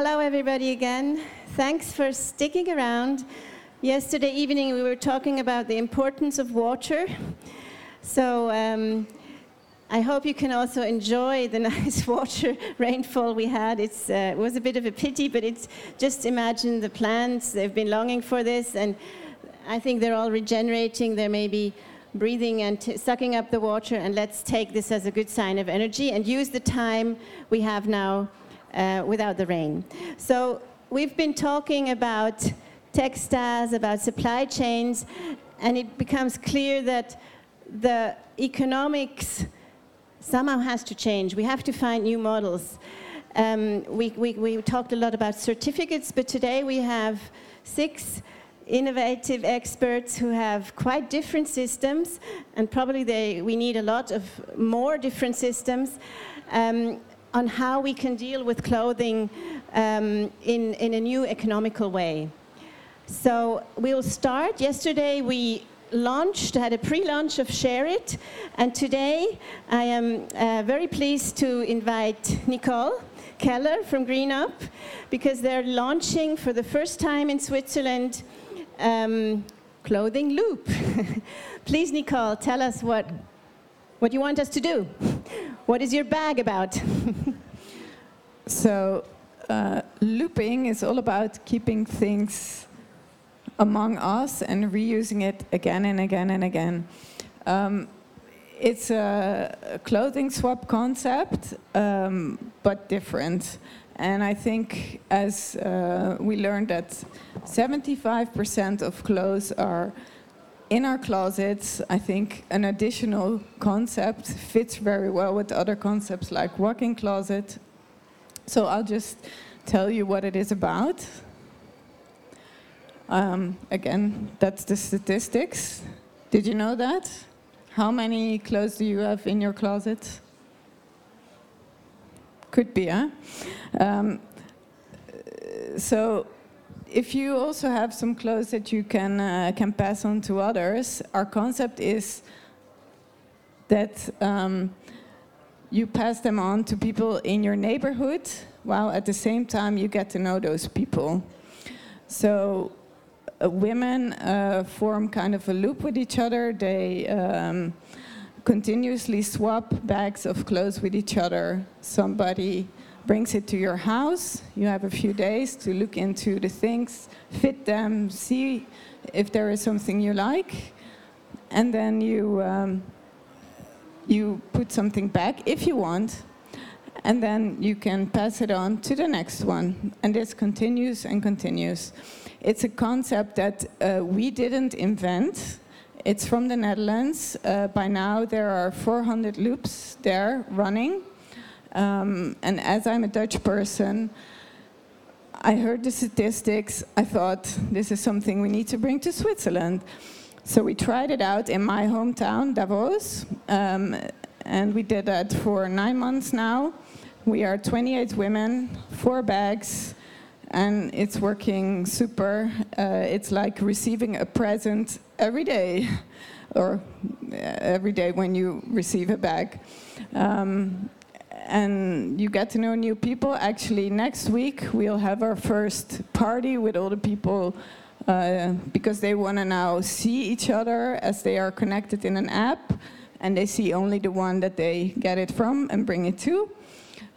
hello, everybody, again. Thanks for sticking around. Yesterday evening, we were talking about the importance of water. So, um, I hope you can also enjoy the nice water rainfall we had. Uh, it was a bit of a pity, but it's just imagine the plants, they've been longing for this, and I think they're all regenerating. They're maybe breathing and sucking up the water, and let's take this as a good sign of energy and use the time we have now uh, without the rain. So, we've been talking about textiles, about supply chains, and it becomes clear that the economics somehow has to change. We have to find new models. Um, we, we, we talked a lot about certificates, but today we have six innovative experts who have quite different systems, and probably they, we need a lot of more different systems um, on how we can deal with clothing um, in, in a new economical way. So we'll start. Yesterday we launched, had a pre-launch of Share It, and today I am uh, very pleased to invite Nicole Keller from Green Up because they're launching for the first time in Switzerland um, clothing loop. Please, Nicole, tell us what what you want us to do. What is your bag about? so, uh, looping is all about keeping things among us and reusing it again and again and again. Um, it's a clothing swap concept, um, but different. And I think as uh, we learned that 75% of clothes are in our closets, I think an additional concept fits very well with other concepts like walk-in closet. So I'll just tell you what it is about. Um, again, that's the statistics. Did you know that? How many clothes do you have in your closet? Could be, huh? Um, so, if you also have some clothes that you can uh, can pass on to others, our concept is that um, you pass them on to people in your neighborhood, while at the same time you get to know those people. So uh, women uh, form kind of a loop with each other. They um, continuously swap bags of clothes with each other. Somebody brings it to your house. You have a few days to look into the things, fit them, see if there is something you like, and then you um, you put something back if you want, and then you can pass it on to the next one, and this continues and continues. It's a concept that uh, we didn't invent. It's from the Netherlands. Uh, by now, there are 400 loops there running. Um, and as I'm a Dutch person, I heard the statistics. I thought this is something we need to bring to Switzerland. So we tried it out in my hometown, Davos, um, and we did that for nine months now. We are 28 women, four bags, and it's working super. Uh, it's like receiving a present every day, or uh, every day when you receive a bag. Um, and you get to know new people. Actually, next week we'll have our first party with all the people uh, because they want to now see each other as they are connected in an app, and they see only the one that they get it from and bring it to.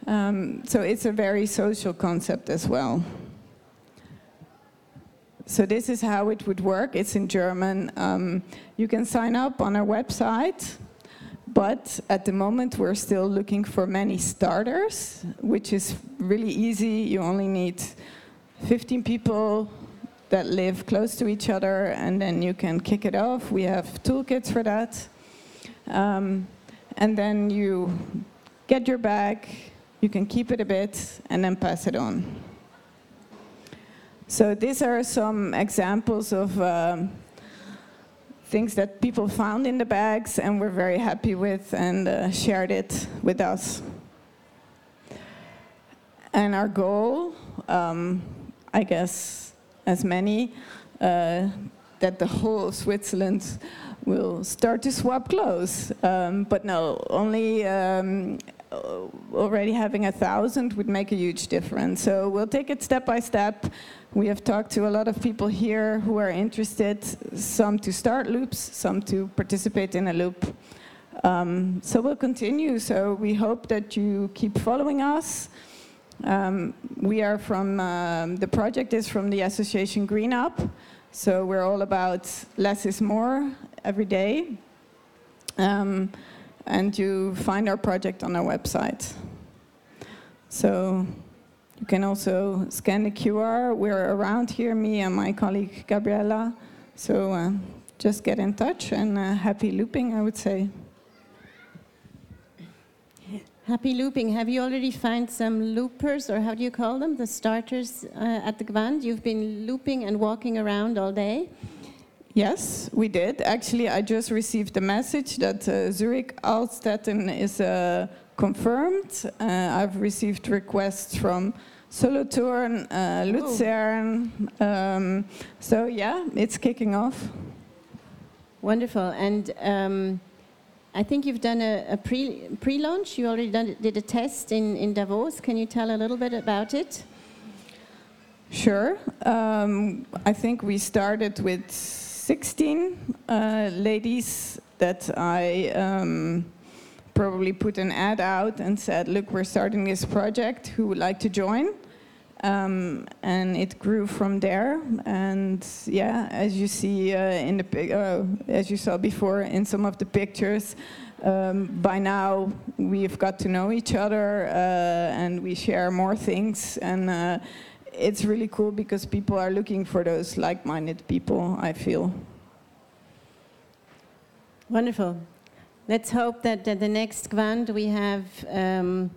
Um, so it's a very social concept as well. So this is how it would work. It's in German. Um, you can sign up on our website, but at the moment we're still looking for many starters, which is really easy. You only need 15 people that live close to each other, and then you can kick it off. We have toolkits for that. Um, and then you get your bag, you can keep it a bit, and then pass it on. So these are some examples of um, things that people found in the bags and were very happy with and uh, shared it with us. And our goal, um, I guess, as many, uh, that the whole of Switzerland will start to swap clothes. Um, but no, only um, already having a thousand would make a huge difference. So we'll take it step by step. We have talked to a lot of people here who are interested, some to start loops, some to participate in a loop. Um, so we'll continue. So we hope that you keep following us. Um, we are from, um, the project is from the association Green Up. So we're all about less is more every day. And you find our project on our website. So you can also scan the QR. We're around here, me and my colleague Gabriella. So uh, just get in touch and uh, happy looping, I would say. Happy looping. Have you already found some loopers, or how do you call them? The starters uh, at the Gwand? You've been looping and walking around all day. Yes, we did. Actually, I just received a message that uh, Zurich Altstetten is uh, confirmed. Uh, I've received requests from Solothurn, uh, Luzern. Um, so yeah, it's kicking off. Wonderful. And um, I think you've done a, a pre pre launch. You already done, did a test in, in Davos. Can you tell a little bit about it? Sure. Um, I think we started with 16 uh, ladies that I um, probably put an ad out and said, look, we're starting this project. Who would like to join? Um, and it grew from there. And yeah, as you see uh, in the uh, as you saw before in some of the pictures, um, by now we've got to know each other uh, and we share more things. And uh, it's really cool because people are looking for those like-minded people. I feel. Wonderful. Let's hope that at the next Gwand we have. Um,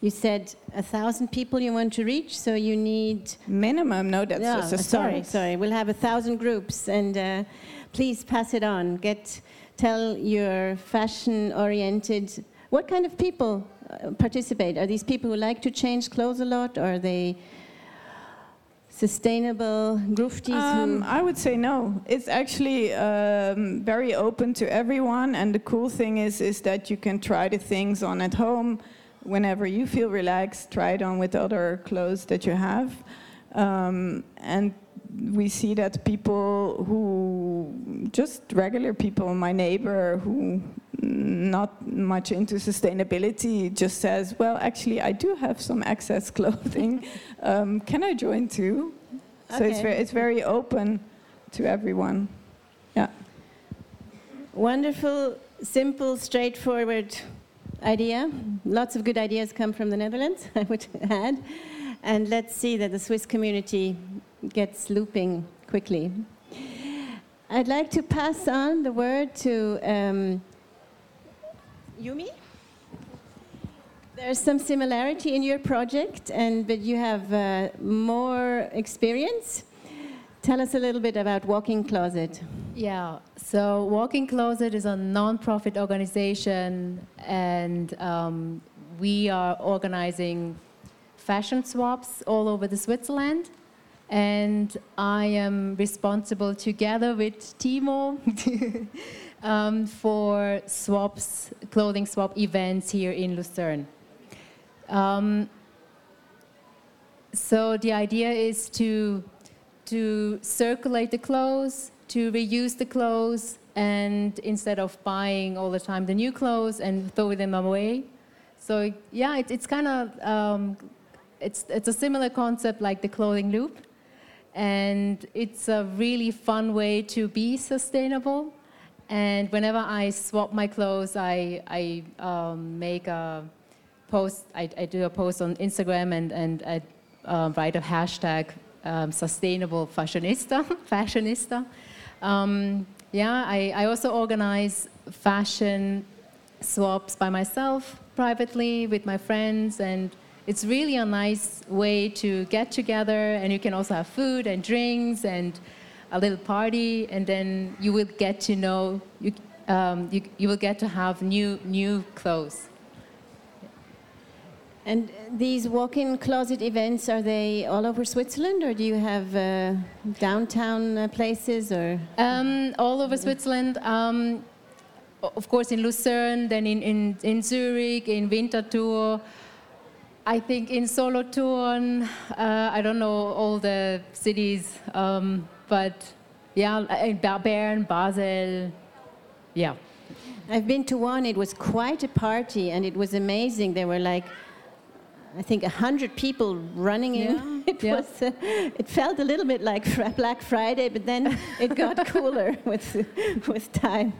you said a thousand people you want to reach, so you need minimum. No, that's yeah, just a sorry, start. sorry. We'll have a thousand groups, and uh, please pass it on. Get tell your fashion-oriented. What kind of people uh, participate? Are these people who like to change clothes a lot, or are they sustainable gruftis? Um, I would say no. It's actually um, very open to everyone, and the cool thing is is that you can try the things on at home whenever you feel relaxed, try it on with other clothes that you have. Um, and we see that people who, just regular people, my neighbor who not much into sustainability just says, well, actually, I do have some excess clothing. um, can I join too? So it's, very, it's very open to everyone. Yeah. Wonderful, simple, straightforward idea. Lots of good ideas come from the Netherlands, I would add. And let's see that the Swiss community gets looping quickly. I'd like to pass on the word to um, Yumi. There's some similarity in your project, and but you have uh, more experience. Tell us a little bit about Walk-in Closet. Yeah, so Walk-in Closet is a non-profit organization, and um, we are organizing fashion swaps all over the Switzerland. And I am responsible together with Timo um, for swaps, clothing swap events here in Lucerne. Um, so the idea is to to circulate the clothes, to reuse the clothes, and instead of buying all the time the new clothes and throwing them away. So yeah, it, it's kind of um, it's it's a similar concept like the clothing loop, and it's a really fun way to be sustainable. And whenever I swap my clothes, I I um, make a post. I, I, do a post on Instagram and and I uh, write a hashtag um, sustainable fashionista, fashionista. Um, yeah, I, I also organize fashion swaps by myself privately with my friends and it's really a nice way to get together and you can also have food and drinks and a little party and then you will get to know you, um, you, you will get to have new new clothes and these walk-in closet events, are they all over Switzerland or do you have uh, downtown uh, places or? Um, all over Switzerland. Um, of course, in Lucerne, then in, in, in Zurich, in Winterthur. I think in Solothurn, uh, I don't know all the cities, um, but yeah, in Bern, Basel, yeah. I've been to one, it was quite a party and it was amazing. There were like, I think, 100 people running in. It, yeah. was, uh, it felt a little bit like Fri- Black Friday, but then it got cooler with, with time.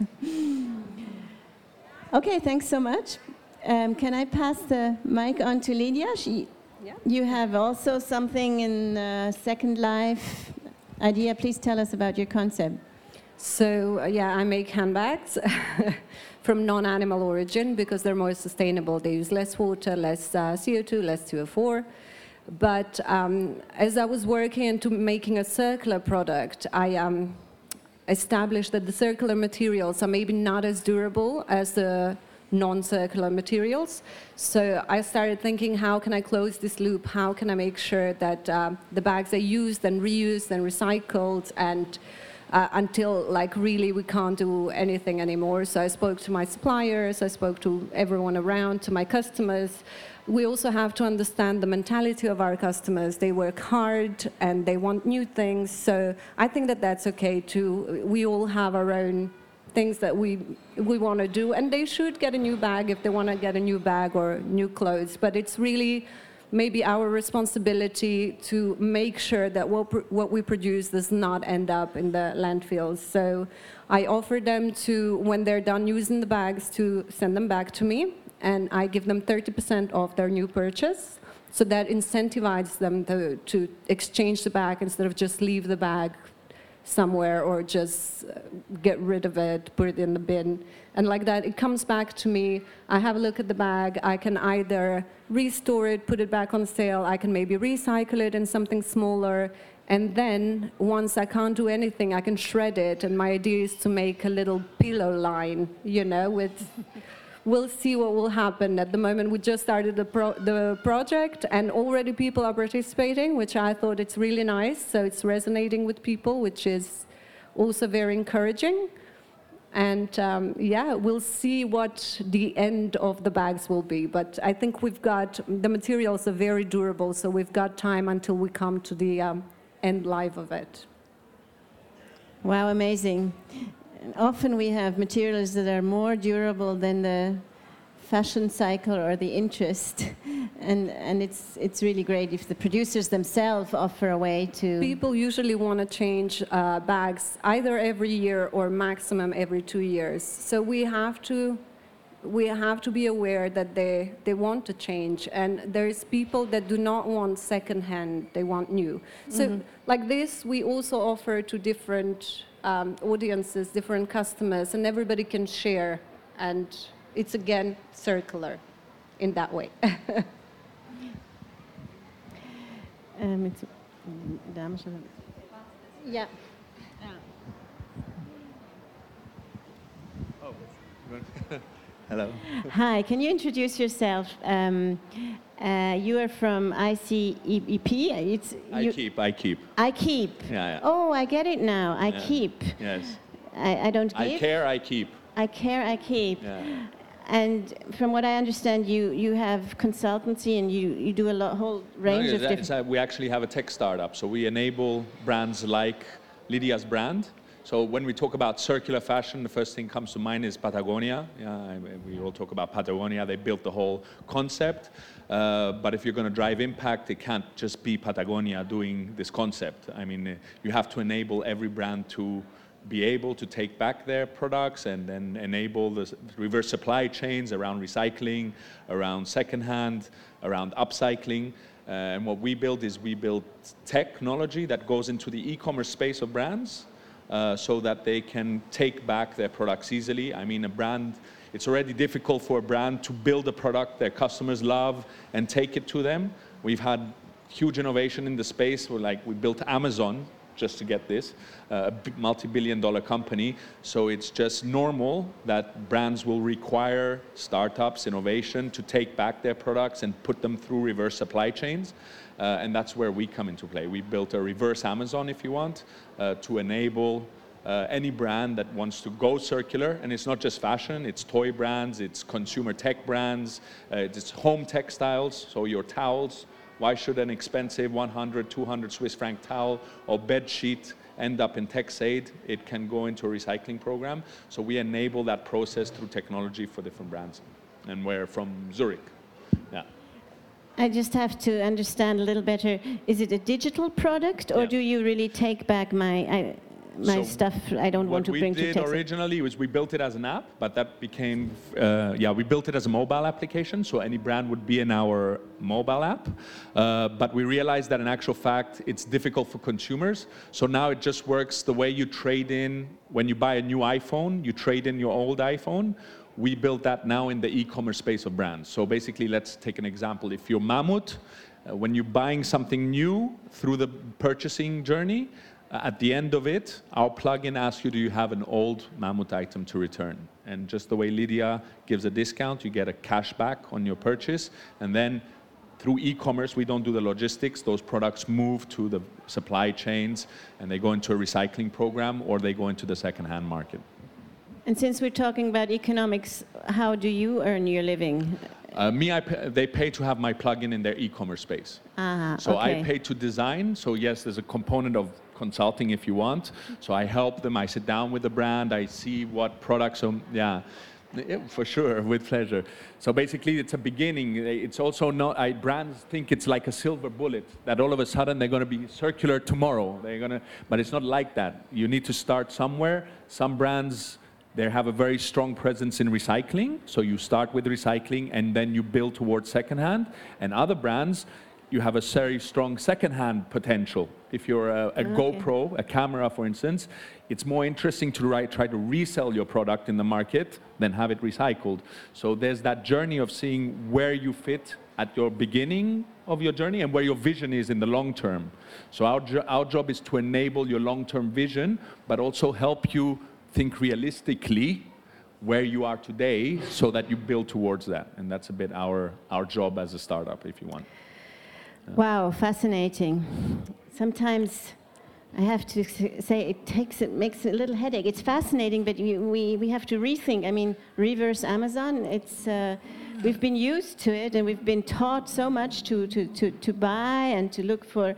Okay, thanks so much. Um, can I pass the mic on to Lydia? She, Yeah. You have also something in uh, Second Life idea. Please tell us about your concept. So uh, yeah, I make handbags from non-animal origin because they're more sustainable. They use less water, less uh, CO2, less CO4. But um, as I was working into making a circular product, I um, established that the circular materials are maybe not as durable as the non-circular materials. So I started thinking, how can I close this loop? How can I make sure that um, the bags are used and reused and recycled and uh, until like really we can't do anything anymore. So I spoke to my suppliers, I spoke to everyone around, to my customers. We also have to understand the mentality of our customers. They work hard and they want new things. So I think that that's okay too. We all have our own things that we we want to do, and they should get a new bag if they want to get a new bag or new clothes. But it's really maybe our responsibility to make sure that what, what we produce does not end up in the landfills. So I offer them to, when they're done using the bags, to send them back to me, and I give them 30% off their new purchase. So that incentivizes them to, to exchange the bag instead of just leave the bag somewhere or just uh, get rid of it, put it in the bin. And like that, it comes back to me. I have a look at the bag. I can either restore it, put it back on sale. I can maybe recycle it in something smaller. And then once I can't do anything, I can shred it. And my idea is to make a little pillow line, you know, with. We'll see what will happen. At the moment, we just started the, pro- the project, and already people are participating, which I thought it's really nice. So it's resonating with people, which is also very encouraging. And um, yeah, we'll see what the end of the bags will be. But I think we've got the materials are very durable, so we've got time until we come to the um, end life of it. Wow, amazing. Often we have materials that are more durable than the fashion cycle or the interest. And, and it's, it's really great if the producers themselves offer a way to. People usually want to change uh, bags either every year or maximum every two years. So we have to we have to be aware that they, they want to change and there's people that do not want secondhand they want new so like this we also offer to different um, audiences different customers and everybody can share and it's again circular in that way Um, it's, dames en- yeah. Hello. Hi, can you introduce yourself? Um, uh, you are from ICEP. It's, I you- keep, I keep. I keep. Yeah, yeah. Oh, I get it now. I Yeah. keep. Yes. I, I don't give. I care, I keep. I care. I keep. Yeah. And from what I understand, you, you have consultancy and you, you do a lot, whole range No, of different. it's, uh, we actually have a tech startup, so we enable brands like Lydia's brand. So when we talk about circular fashion, the first thing that comes to mind is Patagonia. Yeah, we all talk about Patagonia. They built the whole concept. Uh, but if you're going to drive impact, it can't just be Patagonia doing this concept. I mean, uh, you have to enable every brand to be able to take back their products and then enable the reverse supply chains around recycling, around secondhand, around upcycling. Uh, and what we build is we build technology that goes into the e-commerce space of brands uh, so that they can take back their products easily. I mean, a brand, it's already difficult for a brand to build a product their customers love and take it to them. We've had huge innovation in the space. We're like, we built Amazon just to get this, uh, a multi-billion dollar company. So it's just normal that brands will require startups, innovation to take back their products and put them through reverse supply chains. Uh, and that's where we come into play. We built a reverse Amazon, if you want, uh, to enable uh, any brand that wants to go circular, and it's not just fashion, it's toy brands, it's consumer tech brands, uh, it's home textiles, so your towels. Why should an expensive 100, 200 Swiss franc towel or bed sheet end up in TexAid? It can go into a recycling program. So we enable that process through technology for different brands. And we're from Zurich. Yeah. I just have to understand a little better. Is it a digital product, or Yeah. do you really take back my I, my So stuff? I don't want to bring to What we did TexAid. originally was we built it as an app, but that became, uh, yeah, we built it as a mobile application, so any brand would be in our mobile app. Uh, but we realized that in actual fact, it's difficult for consumers. So now it just works the way you trade in, when you buy a new iPhone, you trade in your old iPhone. We built that now in the e-commerce space of brands. So basically, let's take an example. If you're Mammut, uh, when you're buying something new through the purchasing journey, at the end of it, our plugin asks you, do you have an old Mammut item to return? And just the way Lydia gives a discount, you get a cash back on your purchase. And then through e-commerce, we don't do the logistics. Those products move to the supply chains and they go into a recycling program or they go into the second-hand market. And since we're talking about economics, how do you earn your living? Uh, me, I pay, they pay to have my plugin in their e-commerce space. Ah, So okay. I pay to design. So yes, there's a component of consulting if you want. So I help them. I sit down with the brand. I see what products. So yeah, Yeah, for sure, with pleasure. So basically, it's a beginning. It's also not. I, brands think it's like a silver bullet that all of a sudden they're going to be circular tomorrow. They're going to, but it's not like that. You need to start somewhere. Some brands they have a very strong presence in recycling. So you start with recycling and then you build towards secondhand. And other brands, you have a very strong secondhand potential. If you're a, a ah, GoPro, a camera, for instance, it's more interesting to ri- try to resell your product in the market than have it recycled. So there's that journey of seeing where you fit at your beginning of your journey and where your vision is in the long term. So our, our job is to enable your long-term vision, but also help you think realistically where you are today so that you build towards that. And that's a bit our, our job as a startup, if you want. Wow, fascinating. Sometimes I have to say it takes it makes a little headache. It's fascinating, but you, we we have to rethink. I mean, reverse Amazon. It's uh, we've been used to it, and we've been taught so much to to to, to buy and to look for.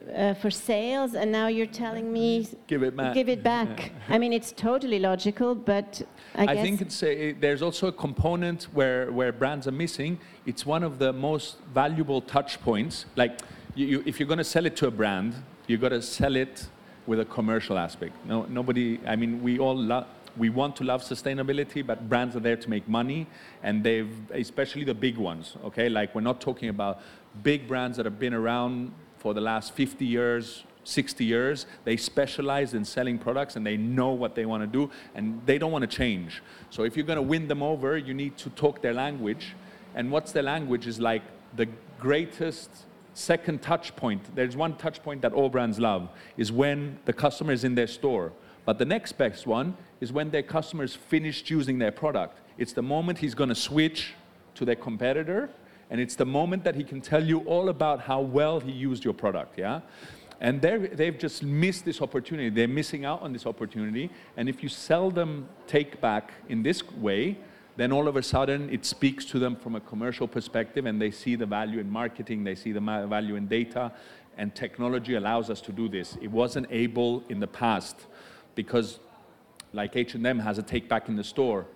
Uh, for sales, and now you're telling me Give it back. give it back. I mean, it's totally logical, but I, I think it's a, there's also a component where, where brands are missing. It's one of the most valuable touch points. Like, you, you, if you're going to sell it to a brand, you got to sell it with a commercial aspect. No, nobody. I mean, we all love. We want to love sustainability, but brands are there to make money, and they've, especially the big ones. Okay, like we're not talking about big brands that have been around for the last 50 years, 60 years. They specialize in selling products and they know what they want to do and they don't want to change. So if you're going to win them over, you need to talk their language. And what's their language is like the greatest second touch point. There's one touch point that all brands love is when the customer is in their store. But the next best one is when their customers finished using their product. It's the moment he's going to switch to their competitor and it's the moment that he can tell you all about how well he used your product, yeah? And they've just missed this opportunity. They're missing out on this opportunity. And if you sell them take back in this way, then all of a sudden it speaks to them from a commercial perspective and they see the value in marketing, they see the value in data, and technology allows us to do this. It wasn't able in the past because like H&M has a take back in the store,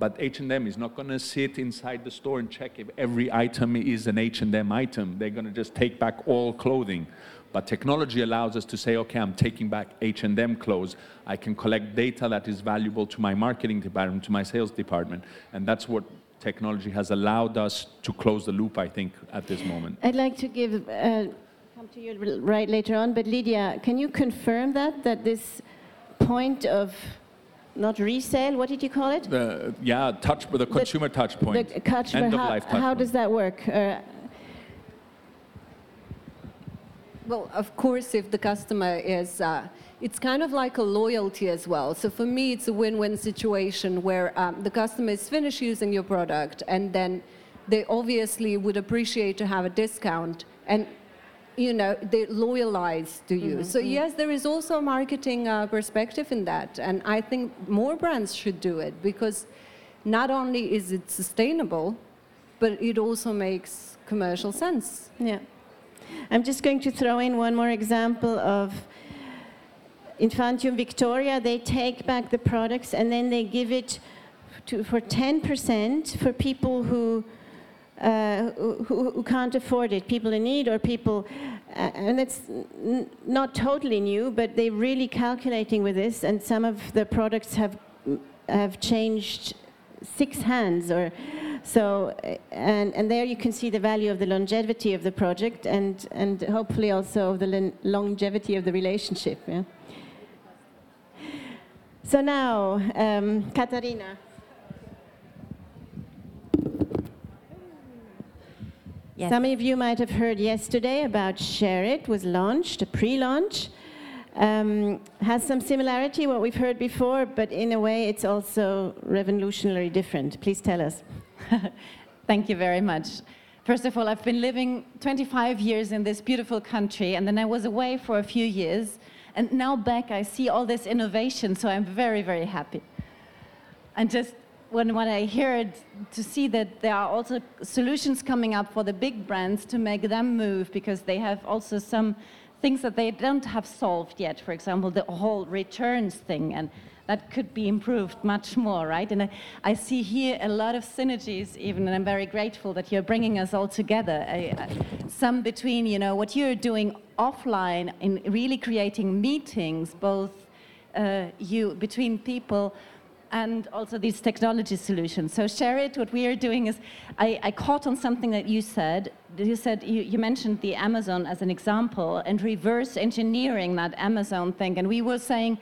but H&M is not going to sit inside the store and check if every item is an H&M item. They're going to just take back all clothing. But technology allows us to say, okay, I'm taking back H&M clothes. I can collect data that is valuable to my marketing department, to my sales department. And that's what technology has allowed us to close the loop, I think, at this moment. I'd like to give uh, come to you right later on, but Lydia, can you confirm that that this point of not resale, what did you call it? The, yeah, touch, the consumer touch point. The customer, End of how, life touch how point. does that work? Uh, Well, of course, if the customer is, uh, it's kind of like a loyalty as well. So for me, it's a win-win situation where um, the customer is finished using your product, and then they obviously would appreciate to have a discount. And you know they loyalize to you. Mm-hmm, So yes, there is also a marketing uh, perspective in that, and I think more brands should do it because not only is it sustainable, but it also makes commercial sense. Yeah. I'm just going to throw in one more example of Infantium Victoria. They take back the products and then they give it to, for 10% for people who, uh, who, who can't afford it, people in need or people, uh, and it's not totally new, but they're really calculating with this, and some of the products have, have changed six hands or so uh, and, and there you can see the value of the longevity of the project and, and hopefully also of the lon- longevity of the relationship yeah? so now um, katarina Yes. some of you might have heard yesterday about share it was launched a pre-launch um, has some similarity what we've heard before but in a way it's also revolutionarily different please tell us Thank you very much. First of all, I've been living 25 years in this beautiful country, and then I was away for a few years, and now back I see all this innovation, so I'm very, very happy. And just when, when I hear it, to see that there are also solutions coming up for the big brands to make them move, because they have also some things that they don't have solved yet. For example, the whole returns thing, and that could be improved much more, right? And I, I see here a lot of synergies, even, and I'm very grateful that you're bringing us all together. I, I, some between, you know, what you're doing offline in really creating meetings, both uh, you between people, and also these technology solutions. So share it. What we are doing is, I, I caught on something that you said. You said you, you mentioned the Amazon as an example and reverse engineering that Amazon thing, and we were saying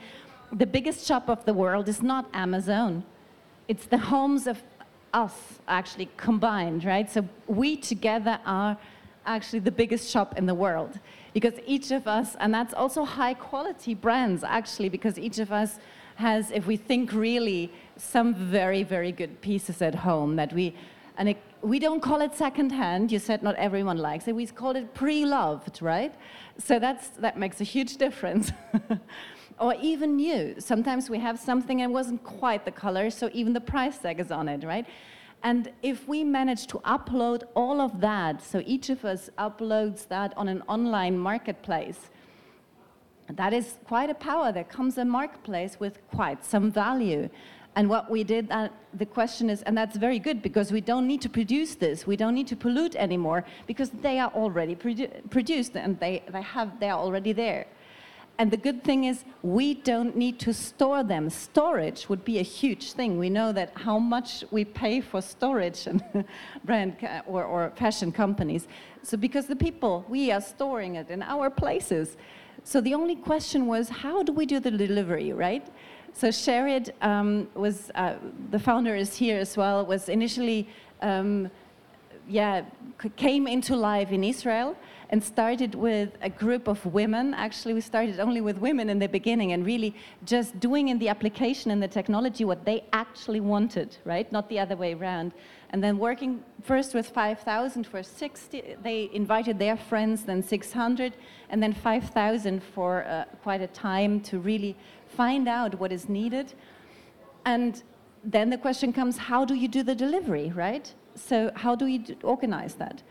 the biggest shop of the world is not Amazon. It's the homes of us actually combined, right? So we together are actually the biggest shop in the world because each of us, and that's also high quality brands actually, because each of us has, if we think really, some very, very good pieces at home that we, and it, we don't call it secondhand. You said not everyone likes it. We call it pre-loved, right? So that's, that makes a huge difference. or even new. Sometimes we have something and wasn't quite the color, so even the price tag is on it, right? And if we manage to upload all of that, so each of us uploads that on an online marketplace, that is quite a power. There comes a marketplace with quite some value. And what we did, uh, the question is, and that's very good because we don't need to produce this. We don't need to pollute anymore because they are already produ produced and they, they, have, they are already there. And the good thing is we don't need to store them. Storage would be a huge thing. We know that how much we pay for storage and brand or, or fashion companies. So because the people, we are storing it in our places. So the only question was, how do we do the delivery, right? So Share It um, was, uh, the founder is here as well, was initially, um, yeah, came into life in Israel and started with a group of women. Actually, we started only with women in the beginning and really just doing in the application and the technology what they actually wanted, right? Not the other way around. And then working first with 5,000 for 60, they invited their friends, then 600, and then 5,000 for uh, quite a time to really find out what is needed. And then the question comes, how do you do the delivery, right? So how do you organize that?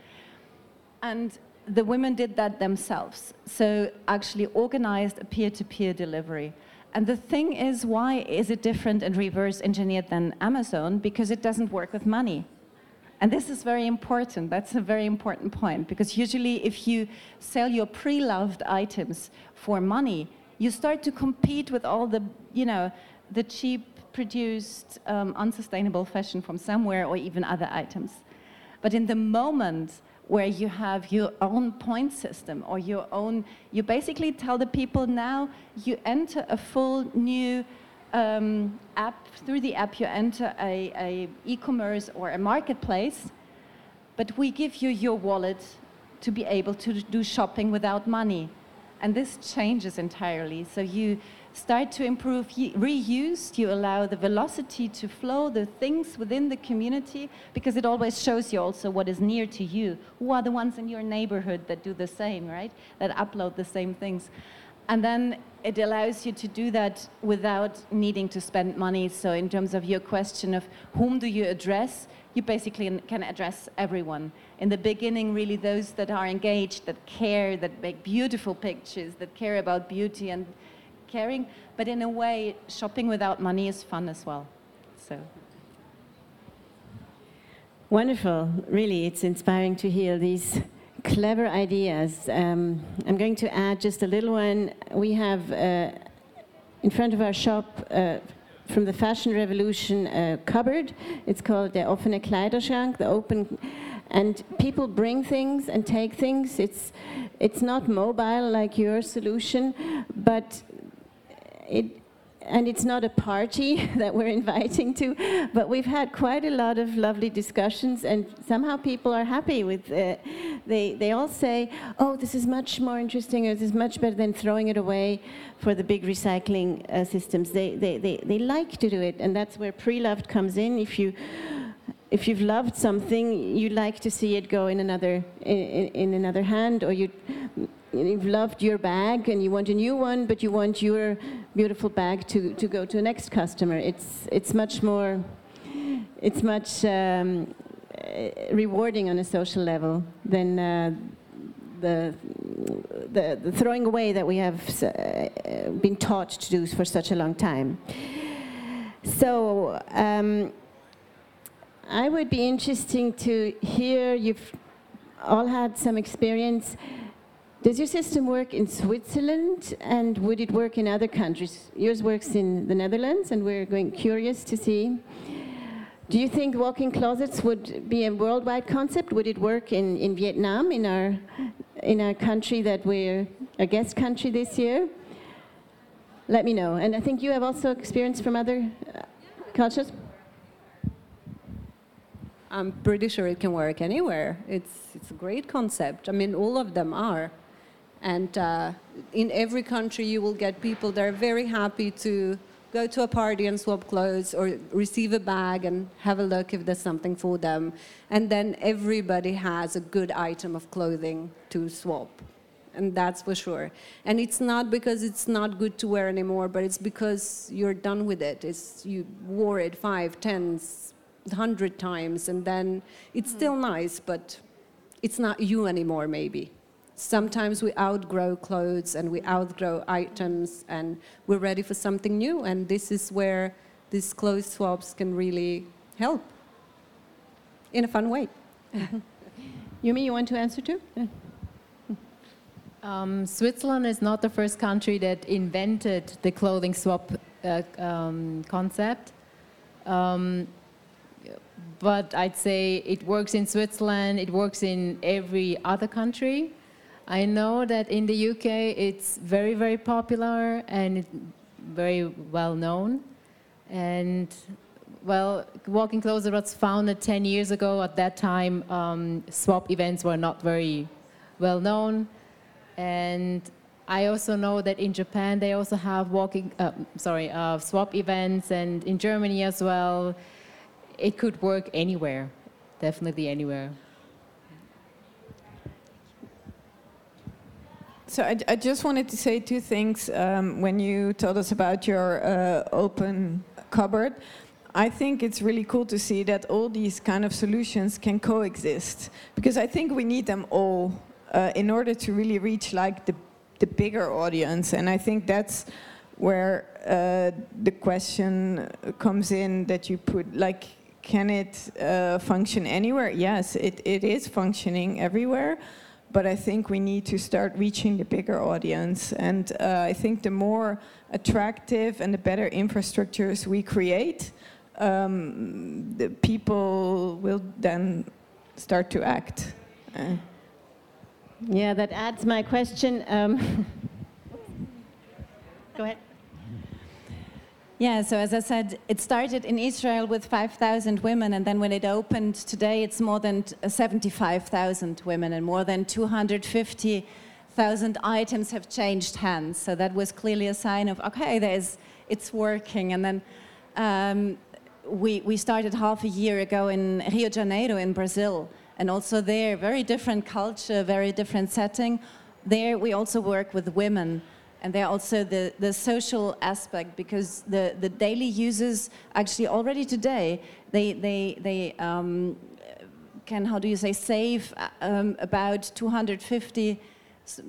And the women did that themselves. So actually organized a peer-to-peer delivery. And the thing is, why is it different and reverse engineered than Amazon? Because it doesn't work with money. And this is very important. That's a very important point. Because usually, if you sell your pre loved items for money, you start to compete with all the, you know, the cheap produced, um, unsustainable fashion from somewhere or even other items. But in the moment where you have your own point system or your own, you basically tell the people now you enter a full new um, app, through the app you enter a, a e-commerce or a marketplace, but we give you your wallet to be able to do shopping without money. And this changes entirely. So you start to improve reuse. You allow the velocity to flow, the things within the community, because it always shows you also what is near to you. Who are the ones in your neighborhood that do the same, right? That upload the same things. And then it allows you to do that without needing to spend money. So, in terms of your question of whom do you address, you basically can address everyone. In the beginning, really, those that are engaged, that care, that make beautiful pictures, that care about beauty and caring. But in a way, shopping without money is fun as well. So. Wonderful. Really, it's inspiring to hear these clever ideas. Um, I'm going to add just a little one. We have uh, in front of our shop uh, from the fashion revolution a cupboard. It's called the offene Kleiderschrank, the open. And people bring things and take things. It's, it's not mobile like your solution, but it, and it's not a party that we're inviting to, but we've had quite a lot of lovely discussions, and somehow people are happy with. Uh, they they all say, "Oh, this is much more interesting, or this is much better than throwing it away for the big recycling uh, systems." They, they they they like to do it, and that's where pre-loved comes in. If you if you've loved something, you like to see it go in another in, in another hand, or you you've loved your bag and you want a new one, but you want your beautiful bag to, to go to the next customer. It's it's much more it's much um, rewarding on a social level than. Uh, the, the, the throwing away that we have uh, been taught to do for such a long time. So, um, I would be interesting to hear you've all had some experience. Does your system work in Switzerland and would it work in other countries? Yours works in the Netherlands and we're going curious to see. Do you think walk-in closets would be a worldwide concept? Would it work in, in Vietnam, in our, in our country that we're a guest country this year? Let me know. And I think you have also experience from other uh, cultures. I'm pretty sure it can work anywhere. It's, it's a great concept. I mean, all of them are. And uh, in every country, you will get people that are very happy to go to a party and swap clothes or receive a bag and have a look if there's something for them. And then everybody has a good item of clothing to swap. And that's for sure. And it's not because it's not good to wear anymore, but it's because you're done with it. It's, you wore it five, ten, hundred times, and then it's still nice, but it's not you anymore, maybe. Sometimes we outgrow clothes and we outgrow items, and we're ready for something new. And this is where these clothes swaps can really help in a fun way. Yumi, you want to answer too? Yeah. Um, Switzerland is not the first country that invented the clothing swap uh, um, concept. Um, but I'd say it works in Switzerland, it works in every other country. I know that in the UK it's very, very popular and very well known. And well, Walk-in Closet was founded 10 years ago. At that time, um, swap events were not very well known. And I also know that in Japan they also have walking, uh, sorry, uh, swap events, and in Germany as well. It could work anywhere, definitely anywhere. So I, I just wanted to say two things um, when you told us about your uh, open cupboard. I think it's really cool to see that all these kind of solutions can coexist because I think we need them all uh, in order to really reach like the the bigger audience, and I think that's where uh, the question comes in that you put like can it uh, function anywhere? Yes, it, it is functioning everywhere but I think we need to start reaching the bigger audience. And uh, I think the more attractive and the better infrastructures we create, um, the people will then start to act. Uh, Yeah, that adds my question. Um, go ahead. Yeah, so as I said, it started in Israel with 5,000 women, and then when it opened today, it's more than 75,000 women and more than 250 thousand items have changed hands. So that was clearly a sign of okay, there's it's working. And then um, we we started half a year ago in Rio de Janeiro in Brazil, and also there, very different culture, very different setting. There we also work with women. And there also the, the social aspect because the, the daily users actually already today they, they, they um, can, how do you say, save um, about 250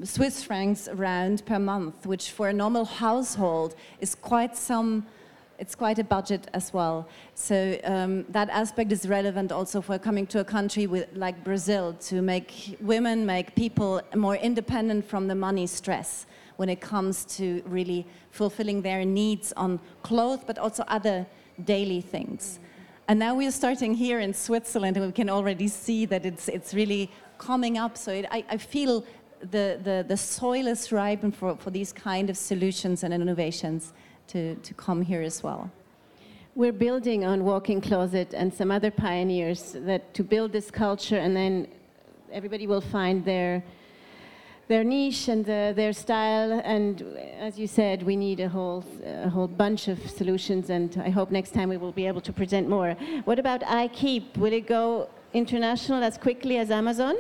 Swiss francs around per month, which for a normal household is quite some, it's quite a budget as well. So um, that aspect is relevant also for coming to a country with, like Brazil to make women, make people more independent from the money stress when it comes to really fulfilling their needs on clothes, but also other daily things. And now we're starting here in Switzerland, and we can already see that it's, it's really coming up. So it, I, I feel the, the, the soil is ripe for, for these kind of solutions and innovations to, to come here as well. We're building on Walk-in Closet and some other pioneers that to build this culture, and then everybody will find their their niche and the, their style. And as you said, we need a whole, a whole bunch of solutions. And I hope next time we will be able to present more. What about iKeep? Will it go international as quickly as Amazon?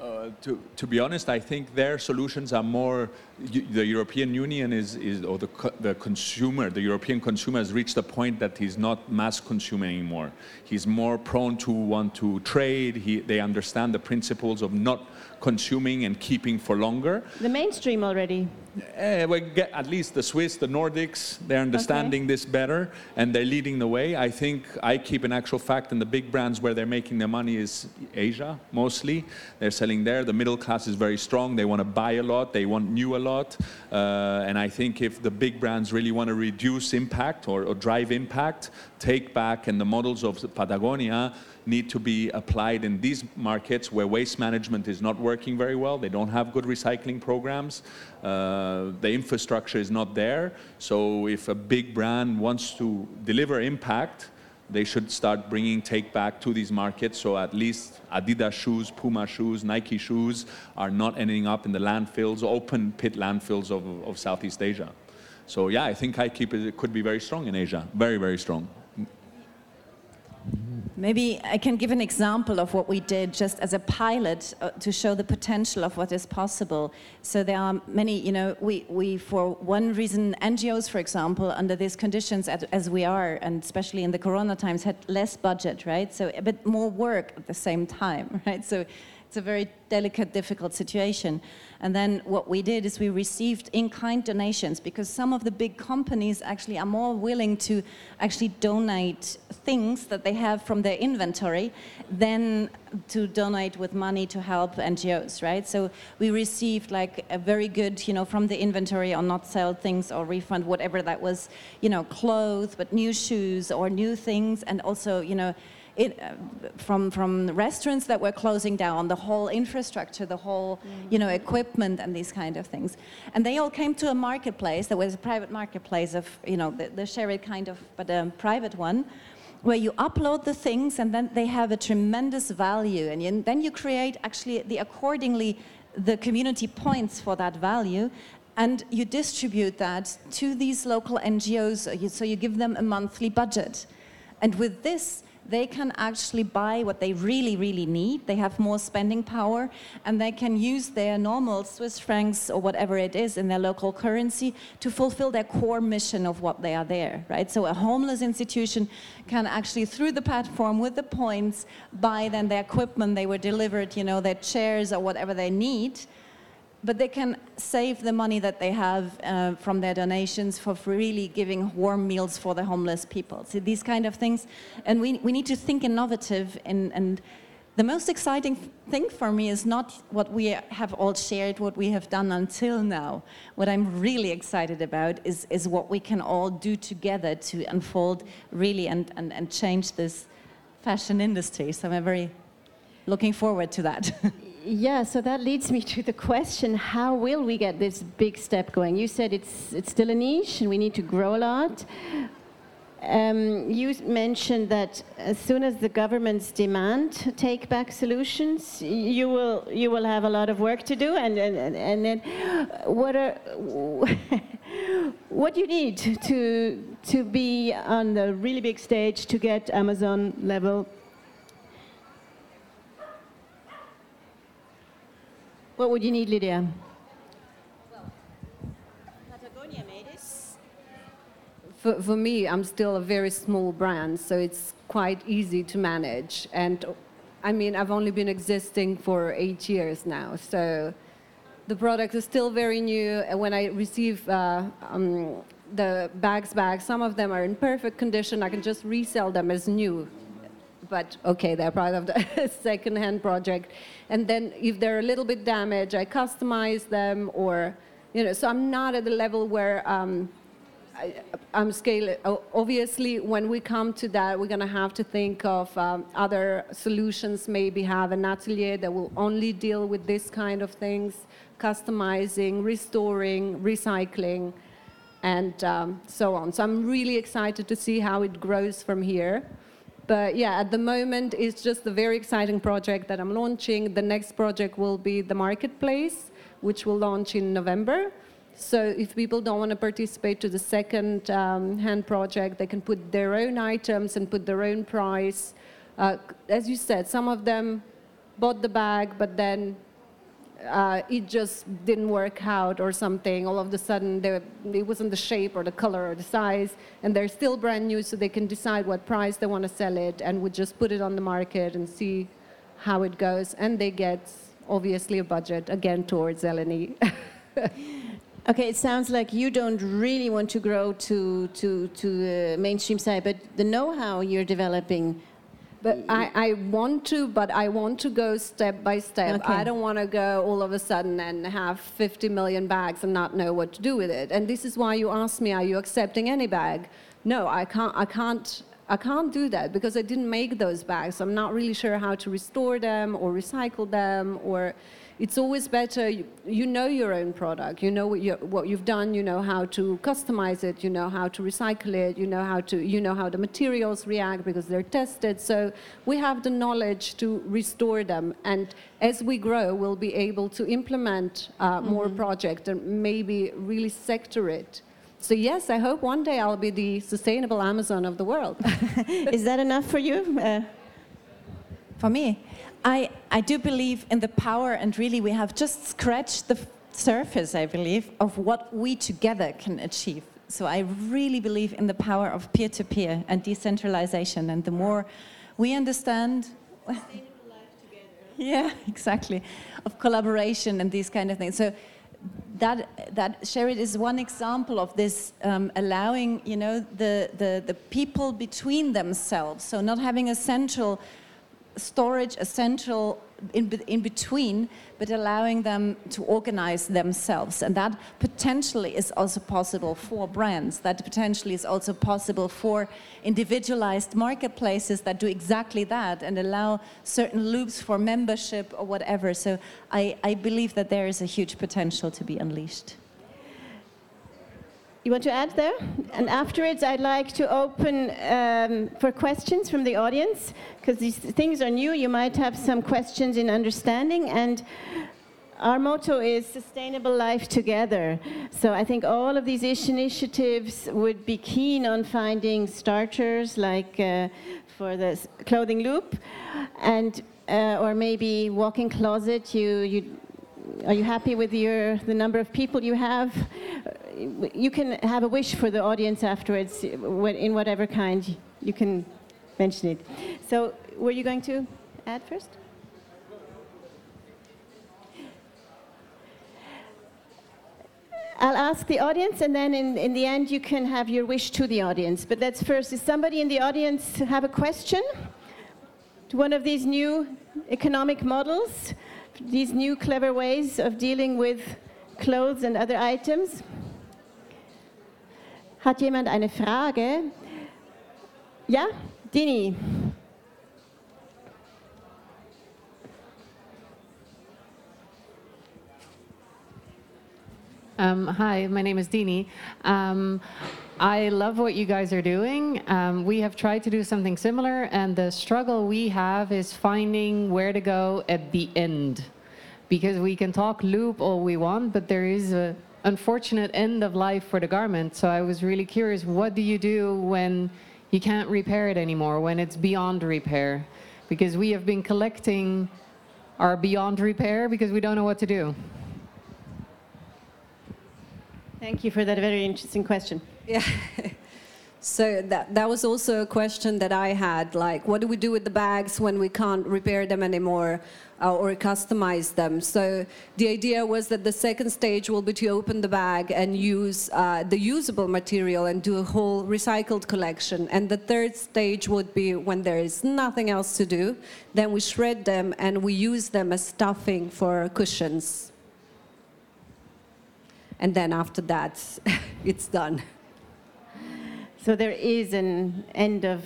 Uh, to, to be honest, I think their solutions are more. The European Union is, is or the, the consumer, the European consumer has reached a point that he's not mass consuming anymore. He's more prone to want to trade. He, they understand the principles of not consuming and keeping for longer. The mainstream already. Uh, we get at least the Swiss, the Nordics, they're understanding okay. this better and they're leading the way. I think I keep an actual fact and the big brands where they're making their money is Asia mostly. They're selling there. The middle class is very strong. They want to buy a lot. They want new a lot. Uh, and I think if the big brands really want to reduce impact or, or drive impact, take back and the models of Patagonia need to be applied in these markets where waste management is not working very well. They don't have good recycling programs. Uh, the infrastructure is not there. So if a big brand wants to deliver impact, they should start bringing take back to these markets so at least Adidas shoes, Puma shoes, Nike shoes are not ending up in the landfills, open pit landfills of, of Southeast Asia. So yeah, I think iKeep it could be very strong in Asia, very, very strong. Maybe I can give an example of what we did just as a pilot uh, to show the potential of what is possible. So there are many, you know, we, we for one reason, NGOs, for example, under these conditions as, as we are, and especially in the corona times, had less budget, right? So a bit more work at the same time, right? So it's a very delicate, difficult situation. And then what we did is we received in-kind donations because some of the big companies actually are more willing to actually donate things that they have from their inventory than to donate with money to help NGOs, right? So we received like a very good, you know, from the inventory or not sell things or refund, whatever that was, you know, clothes, but new shoes or new things and also, you know, it, uh, from from restaurants that were closing down, the whole infrastructure, the whole mm. you know equipment and these kind of things, and they all came to a marketplace. that was a private marketplace of you know the, the share it kind of, but a private one, where you upload the things and then they have a tremendous value, and you, then you create actually the accordingly the community points for that value, and you distribute that to these local NGOs. So you give them a monthly budget. And with this, they can actually buy what they really, really need. They have more spending power and they can use their normal Swiss francs or whatever it is in their local currency to fulfill their core mission of what they are there, right? So a homeless institution can actually, through the platform with the points, buy then their equipment they were delivered, you know, their chairs or whatever they need but they can save the money that they have uh, from their donations for really giving warm meals for the homeless people. So these kind of things, and we, we need to think innovative. And, and the most exciting thing for me is not what we have all shared, what we have done until now. What I'm really excited about is, is what we can all do together to unfold really and, and, and change this fashion industry. So I'm very looking forward to that. Yeah, so that leads me to the question how will we get this big step going? You said it's, it's still a niche and we need to grow a lot. Um, you mentioned that as soon as the governments demand take back solutions, you will you will have a lot of work to do. And and, and then, what are what do you need to to be on the really big stage to get Amazon level? What would you need, Lydia? For, for me, I'm still a very small brand, so it's quite easy to manage. And I mean, I've only been existing for eight years now, so the product is still very new. And when I receive uh, um, the bags back, some of them are in perfect condition. I can just resell them as new. But okay, they're part of the second-hand project. And then if they're a little bit damaged, I customize them, or you know. So I'm not at the level where um, I, am scaling. Obviously, when we come to that, we're going to have to think of um, other solutions. Maybe have an atelier that will only deal with this kind of things, customizing, restoring, recycling, and um, so on. So I'm really excited to see how it grows from here. But yeah, at the moment, it's just a very exciting project that I'm launching. The next project will be the marketplace, which will launch in November. So if people don't want to participate to the second um, hand project, they can put their own items and put their own price. Uh, as you said, some of them bought the bag, but then uh, it just didn't work out or something. All of a sudden, it wasn't the shape or the color or the size, and they're still brand new, so they can decide what price they want to sell it, and we just put it on the market and see how it goes. And they get obviously a budget again towards Eleni. Okay, it sounds like you don't really want to grow to, to, to the mainstream side, but the know-how you're developing. But I, I want to, but I want to go step by step. Okay. I don't want to go all of a sudden and have 50 million bags and not know what to do with it. And this is why you asked me, are you accepting any bag? No, I can't, I can't I can't do that because I didn't make those bags. I'm not really sure how to restore them or recycle them or it's always better you, you, know your own product you know what, you, what you've done you know how to customize it you know how to recycle it you know how to you know how the materials react because they're tested. So we have the knowledge to restore them and as we grow we'll be able to implement uh, mm-hmm. more projects and maybe really sector it. So yes i hope one day i'll be the sustainable amazon of the world. Is that enough for you? Uh, for me I, I do believe in the power, and really, we have just scratched the surface, I believe, of what we together can achieve. So I really believe in the power of peer to peer and decentralization. And the more we understand. yeah, exactly. Of collaboration and these kind of things. So that that Share It is one example of this um, allowing you know the, the the people between themselves so not having a central storage essential in, in between, but allowing them to organize themselves. And that potentially is also possible for brands. That potentially is also possible for individualized marketplaces that do exactly that and allow certain loops for membership or whatever. So I, I believe that there is a huge potential to be unleashed. You want to add there? And afterwards, I'd like to open um, for questions from the audience, because these things are new. You might have some questions in understanding. And our motto is sustainable life together. So I think all of these initiatives would be keen on finding starters like uh, for the clothing loop, and uh, or maybe walk-in closet. You you are you happy with your the number of people you have? You can have a wish for the audience afterwards, in whatever kind you can mention it. So, were you going to add first? I'll ask the audience, and then in, in the end, you can have your wish to the audience. But let's first, does somebody in the audience have a question to one of these new economic models, these new clever ways of dealing with clothes and other items? Hat jemand eine Frage? Ja, Dini. Um, hi, my name is Dini. Um, I love what you guys are doing. Um, we have tried to do something similar, and the struggle we have is finding where to go at the end. Because we can talk loop all we want, but there is a unfortunate end of life for the garment. So I was really curious, what do you do when you can't repair it anymore, when it's beyond repair? Because we have been collecting our beyond repair because we don't know what to do. Thank you for that very interesting question. Yeah. So that, that was also a question that I had, like, what do we do with the bags when we can't repair them anymore uh, or customize them? So the idea was that the second stage will be to open the bag and use uh, the usable material and do a whole recycled collection. And the third stage would be when there is nothing else to do, then we shred them and we use them as stuffing for cushions. And then after that, it's done. So there is an end of,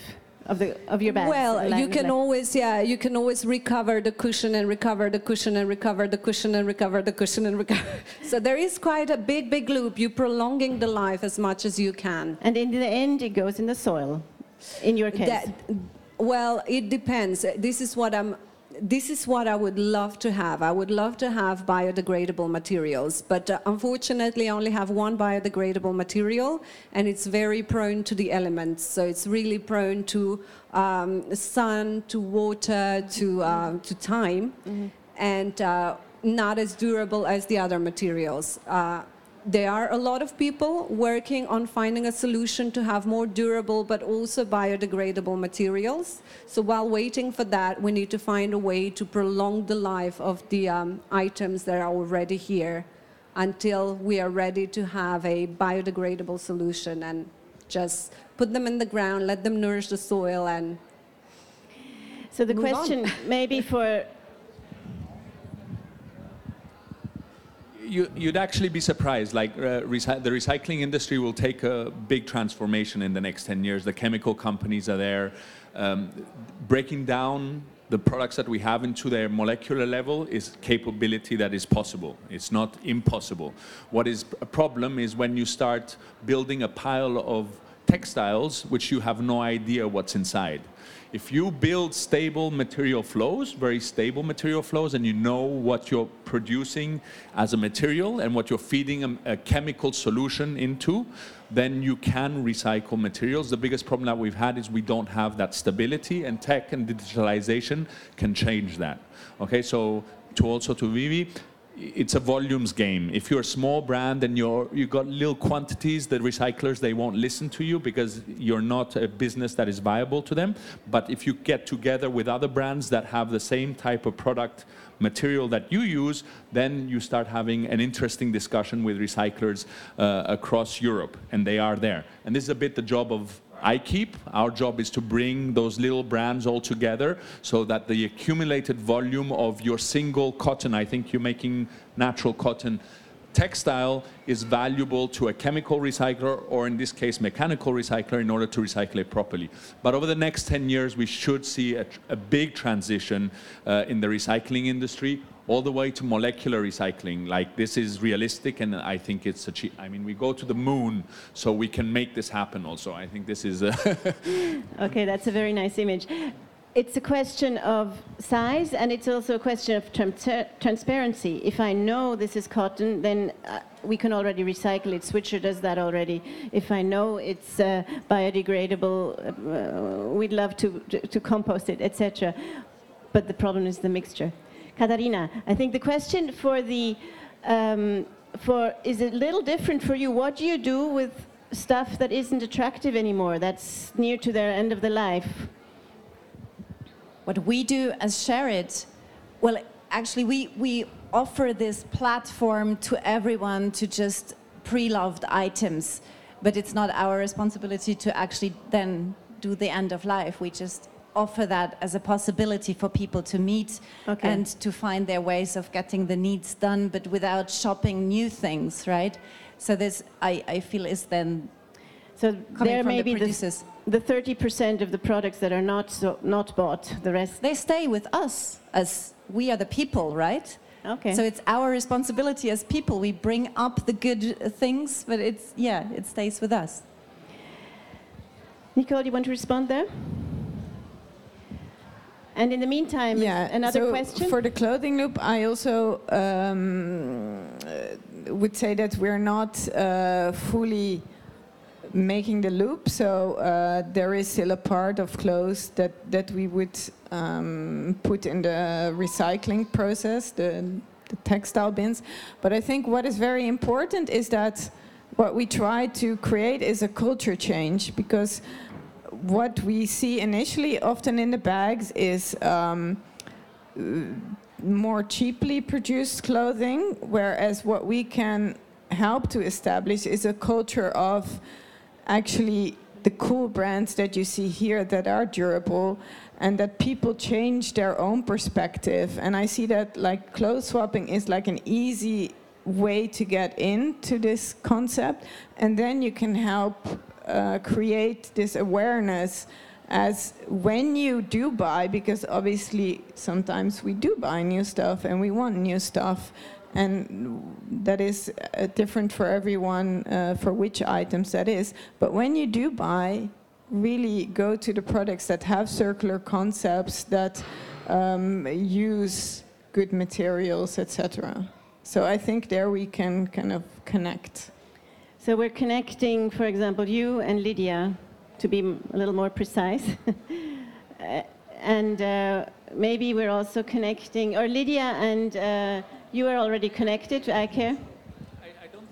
of, the, of your bags. Well, you can like- always, yeah, you can always recover the cushion and recover the cushion and recover the cushion and recover the cushion and recover. So there is quite a big, big loop. You're prolonging the life as much as you can. And in the end, it goes in the soil, in your case. That, well, it depends. This is what I'm. This is what I would love to have. I would love to have biodegradable materials, but uh, unfortunately, I only have one biodegradable material, and it's very prone to the elements. So it's really prone to um, sun, to water, to uh, to time, and uh, not as durable as the other materials. There are a lot of people working on finding a solution to have more durable but also biodegradable materials. So while waiting for that, we need to find a way to prolong the life of the um, items that are already here until we are ready to have a biodegradable solution and just put them in the ground, let them nourish the soil and So the question maybe for you, you'd actually be surprised. Like uh, recy- the recycling industry will take a big transformation in the next 10 years. The chemical companies are there. Um, breaking down the products that we have into their molecular level is capability that is possible. It's not impossible. What is a problem is when you start building a pile of textiles which you have no idea what's inside. If you build stable material flows, very stable material flows, and you know what you're producing as a material and what you're feeding a, a chemical solution into, then you can recycle materials. The biggest problem that we've had is we don't have that stability, and tech and digitalization can change that. Okay, so to also to Vivi, it's a volumes game. If you're a small brand and you're you got little quantities, the recyclers they won't listen to you because you're not a business that is viable to them. But if you get together with other brands that have the same type of product material that you use, then you start having an interesting discussion with recyclers uh, across Europe, and they are there. And this is a bit the job of iKeep. Our job is to bring those little brands all together so that the accumulated volume of your single cotton, I think you're making natural cotton textile, is valuable to a chemical recycler or in this case mechanical recycler in order to recycle it properly. But over the next 10 years, we should see a, a big transition uh, in the recycling industry all the way to molecular recycling. Like this is realistic, and I think it's achieve. I mean, we go to the moon, so we can make this happen. Also, I think this is. A Okay, that's a very nice image. It's a question of size and it's also a question of tran- transparency. If I know this is cotton, then uh, we can already recycle it. Switcher does that already. If I know it's uh, biodegradable, uh, we'd love to, to, to compost it, etc. But the problem is the mixture. Katarina, I think the question for the um, for is a little different for you. What do you do with stuff that isn't attractive anymore? That's near to their end of the life. What we do as Share It, well, actually, we, we offer this platform to everyone to just pre-loved items, but it's not our responsibility to actually then do the end of life. We just offer that as a possibility for people to meet Okay. and to find their ways of getting the needs done, but without shopping new things, right? So this, I, I feel, is then So there may the be the, producers. the 30% of the products that are not so, not bought. The rest. They stay with us as we are the people, right? Okay. So it's our responsibility as people. We bring up the good things, but it's yeah, it stays with us. Nicole, you want to respond there? And in the meantime, yeah, another so question? For the clothing loop, I also um, uh, would say that we're not uh, fully making the loop, so uh, there is still a part of clothes that, that we would um, put in the recycling process, the, the textile bins. But I think what is very important is that what we try to create is a culture change because what we see initially often in the bags is um, more cheaply produced clothing, whereas what we can help to establish is a culture of actually the cool brands that you see here that are durable and that people change their own perspective. And I see that like clothes swapping is like an easy way to get into this concept, and then you can help uh, create this awareness as when you do buy, because obviously sometimes we do buy new stuff and we want new stuff, and that is uh, different for everyone uh, for which items that is. But when you do buy, really go to the products that have circular concepts that um, use good materials, etc. So I think there we can kind of connect. So we're connecting, for example, you and Lydia, to be a little more precise. and uh, maybe we're also connecting, or Lydia and uh, you are already connected to iCare?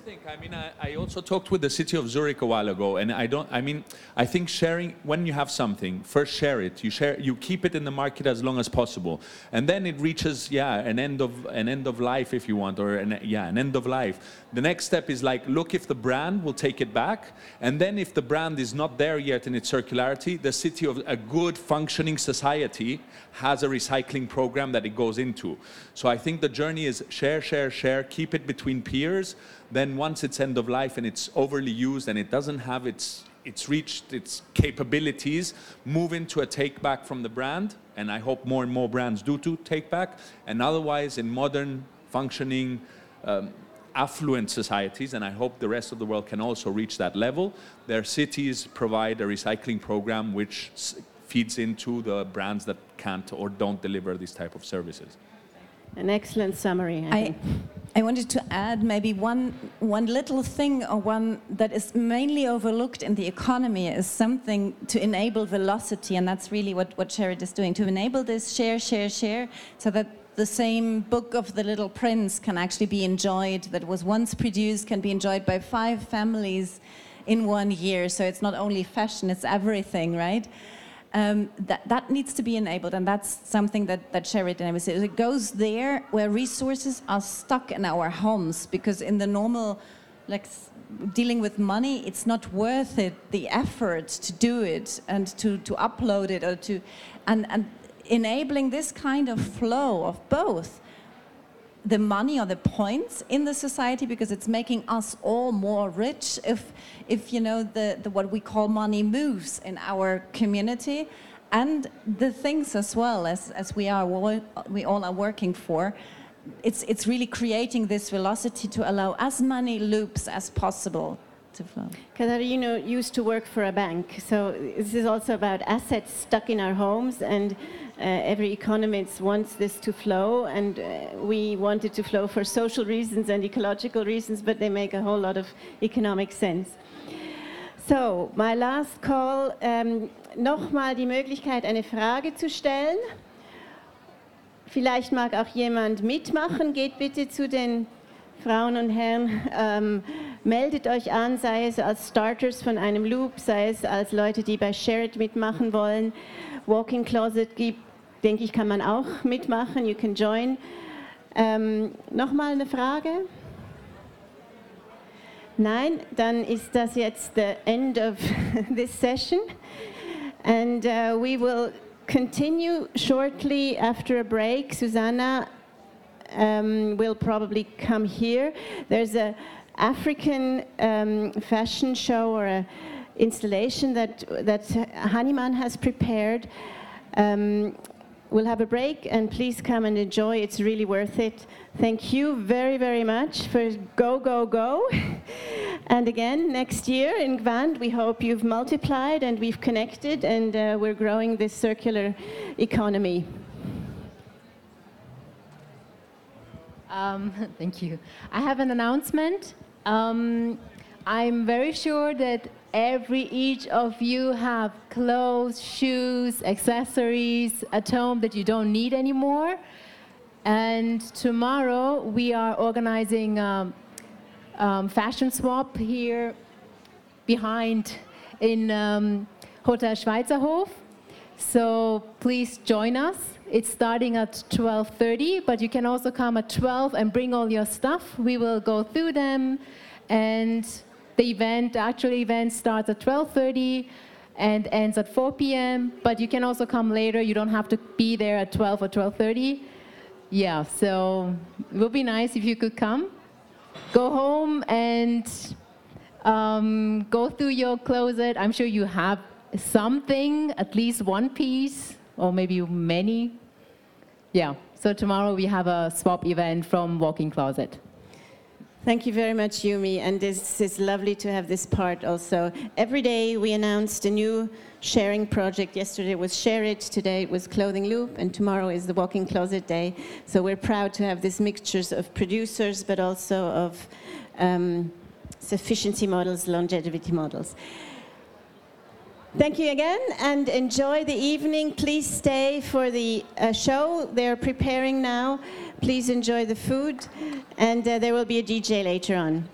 Think. I mean, I, I, also talked with the city of Zurich a while ago, and I don't. I mean, I think sharing when you have something, first share it. You share, you keep it in the market as long as possible, and then it reaches, yeah, an end of an end of life if you want, or an, yeah, an end of life. The next step is like, look if the brand will take it back, and then if the brand is not there yet in its circularity, the city of a good functioning society has a recycling program that it goes into. So I think the journey is share, share, share, keep it between peers then once it's end of life and it's overly used and it doesn't have its it's reached its capabilities, move into a take back from the brand, and I hope more and more brands do to take back. And otherwise, in modern, functioning, um, affluent societies, and I hope the rest of the world can also reach that level, their cities provide a recycling program which feeds into the brands that can't or don't deliver these type of services. An excellent summary. I, I, I, wanted to add maybe one, one little thing or one that is mainly overlooked in the economy is something to enable velocity, and that's really what, what Share It is doing, to enable this share, share, share, so that the same book of the little prince can actually be enjoyed, that was once produced, can be enjoyed by five families in one year. So it's not only fashion, it's everything, right? Um, that, that needs to be enabled, and that's something that, that Share It and I say. It goes there where resources are stuck in our homes, because in the normal, like dealing with money, it's not worth it, the effort to do it and to, to upload it or to, and, and enabling this kind of flow of both the money or the points in the society because it's making us all more rich if, if you know, the, the what we call money moves in our community and the things as well as, as we, are, we all are working for. It's, it's really creating this velocity to allow as many loops as possible to flow. Know, used to work for a bank, so this is also about assets stuck in our homes and uh, every economist wants this to flow, and uh, we want it to flow for social reasons and ecological reasons, but they make a whole lot of economic sense. So, my last call, ähm, nochmal die Möglichkeit, eine Frage zu stellen. Vielleicht mag auch jemand mitmachen. Geht bitte zu den Frauen und Herren. Ähm, meldet euch an, sei es als Starters von einem Loop, sei es als Leute, die bei Shared mitmachen wollen. Walking Closet gibt denke ich, kann man auch mitmachen. You can join. Ähm, Nochmal eine Frage? Nein, dann ist das jetzt the end of this session. And uh, we will continue shortly after a break. Susanna um, will probably come here. There's a African um, fashion show or a installation that that Haniman has prepared. Um, We'll have a break and please come and enjoy. It's really worth it. Thank you very, very much for go, go, go. And again, next year in Gwand, we hope you've multiplied and we've connected and uh, we're growing this circular economy. Um, thank you. I have an announcement. Um, I'm very sure that every each of you have clothes, shoes, accessories at home that you don't need anymore. And tomorrow we are organizing um, um, fashion swap here behind in um, Hotel Schweizerhof. So please join us. It's starting at 12:30, but you can also come at 12 and bring all your stuff. We will go through them, and the event, the actual event, starts at 12:30 and ends at 4 p.m. But you can also come later. You don't have to be there at 12 or 12:30. Yeah, so it would be nice if you could come. Go home and um, go through your closet. I'm sure you have something, at least one piece, or maybe many. Yeah, so tomorrow we have a swap event from Walk-in Closet. Thank you very much, Yumi. And this is lovely to have this part also. Every day we announced a new sharing project. Yesterday was Share It, today it was Clothing Loop, and tomorrow is the Walk-in Closet Day. So we're proud to have these mixtures of producers, but also of um, sufficiency models, longevity models. Thank you again and enjoy the evening. Please stay for the uh, show. They're preparing now. Please enjoy the food, and uh, there will be a DJ later on.